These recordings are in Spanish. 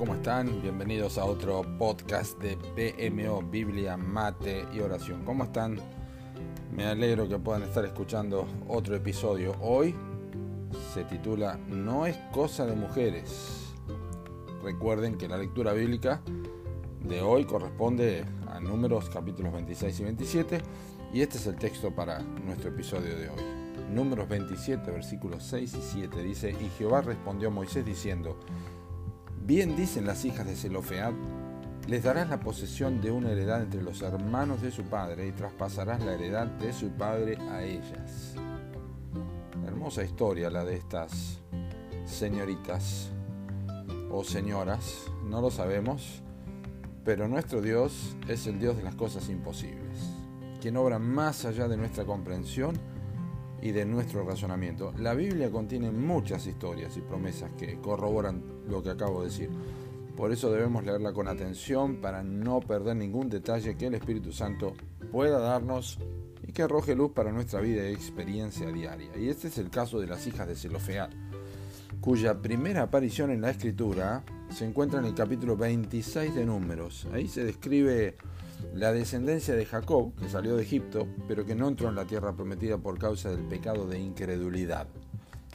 ¿cómo están? Bienvenidos a otro podcast de PMO, Biblia, Mate y Oración. ¿Cómo están? Me alegro que puedan estar escuchando otro episodio. Hoy se titula No es cosa de mujeres. Recuerden que la lectura bíblica de hoy corresponde a números capítulos 26 y 27 y este es el texto para nuestro episodio de hoy. Números 27, versículos 6 y 7 dice, y Jehová respondió a Moisés diciendo, Bien dicen las hijas de Zelofead, les darás la posesión de una heredad entre los hermanos de su padre y traspasarás la heredad de su padre a ellas. Hermosa historia la de estas señoritas o señoras, no lo sabemos, pero nuestro Dios es el Dios de las cosas imposibles, quien obra más allá de nuestra comprensión y de nuestro razonamiento. La Biblia contiene muchas historias y promesas que corroboran lo que acabo de decir. Por eso debemos leerla con atención para no perder ningún detalle que el Espíritu Santo pueda darnos y que arroje luz para nuestra vida y experiencia diaria. Y este es el caso de las hijas de Zelofead, cuya primera aparición en la Escritura se encuentra en el capítulo 26 de Números. Ahí se describe la descendencia de Jacob, que salió de Egipto, pero que no entró en la tierra prometida por causa del pecado de incredulidad.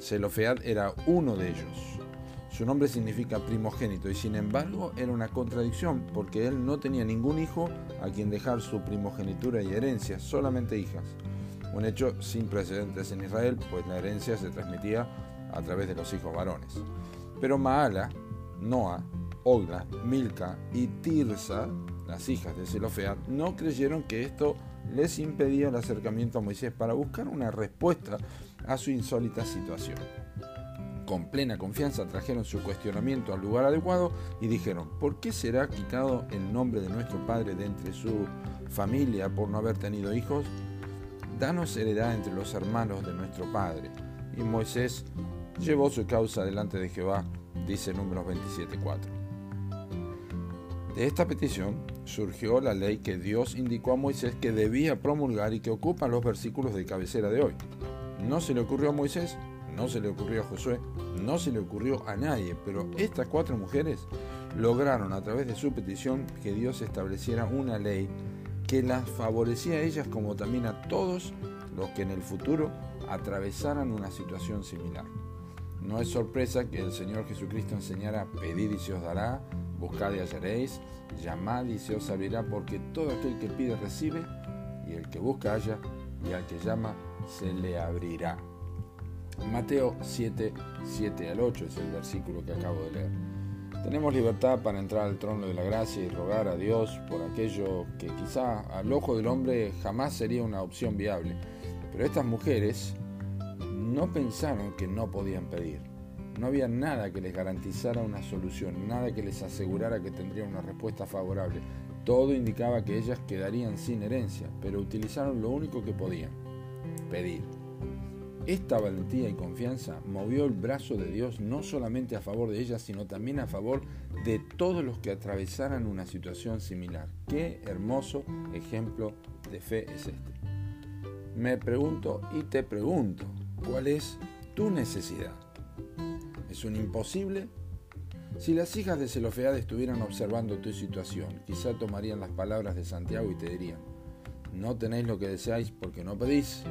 Zelofead era uno de ellos. Su nombre significa primogénito y sin embargo era una contradicción porque él no tenía ningún hijo a quien dejar su primogenitura y herencia, solamente hijas. Un hecho sin precedentes en Israel, pues la herencia se transmitía a través de los hijos varones. Pero Maala, Noah, Ogla, Milca y Tirsa las hijas de Zelofead, no creyeron que esto les impedía el acercamiento a Moisés para buscar una respuesta a su insólita situación. Con plena confianza trajeron su cuestionamiento al lugar adecuado y dijeron, ¿por qué será quitado el nombre de nuestro padre de entre su familia por no haber tenido hijos? Danos heredad entre los hermanos de nuestro padre. Y Moisés llevó su causa delante de Jehová, dice números 27.4. De esta petición surgió la ley que Dios indicó a Moisés que debía promulgar y que ocupa los versículos de cabecera de hoy. No se le ocurrió a Moisés, no se le ocurrió a Josué, no se le ocurrió a nadie, pero estas cuatro mujeres lograron a través de su petición que Dios estableciera una ley que las favorecía a ellas como también a todos los que en el futuro atravesaran una situación similar. No es sorpresa que el Señor Jesucristo enseñara pedir y se os dará, buscad y hallaréis, llamad y se os abrirá, porque todo aquel que pide recibe, y el que busca halla, y al que llama se le abrirá. Mateo 7, 7 al 8 es el versículo que acabo de leer. Tenemos libertad para entrar al trono de la gracia y rogar a Dios por aquello que quizá al ojo del hombre jamás sería una opción viable. Pero estas mujeres no pensaron que no podían pedir. No había nada que les garantizara una solución, nada que les asegurara que tendrían una respuesta favorable. Todo indicaba que ellas quedarían sin herencia, pero utilizaron lo único que podían, pedir. Esta valentía y confianza movió el brazo de Dios no solamente a favor de ellas, sino también a favor de todos los que atravesaran una situación similar. Qué hermoso ejemplo de fe es este. Me pregunto y te pregunto, ¿cuál es tu necesidad? ¿Es un imposible? Si las hijas de Zelofead estuvieran observando tu situación, quizá tomarían las palabras de Santiago y te dirían, no tenéis lo que deseáis porque no pedís.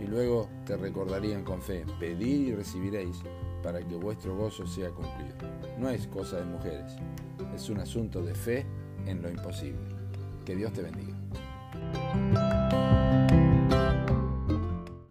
Y luego te recordarían con fe, pedid y recibiréis para que vuestro gozo sea cumplido. No es cosa de mujeres, es un asunto de fe en lo imposible. Que Dios te bendiga.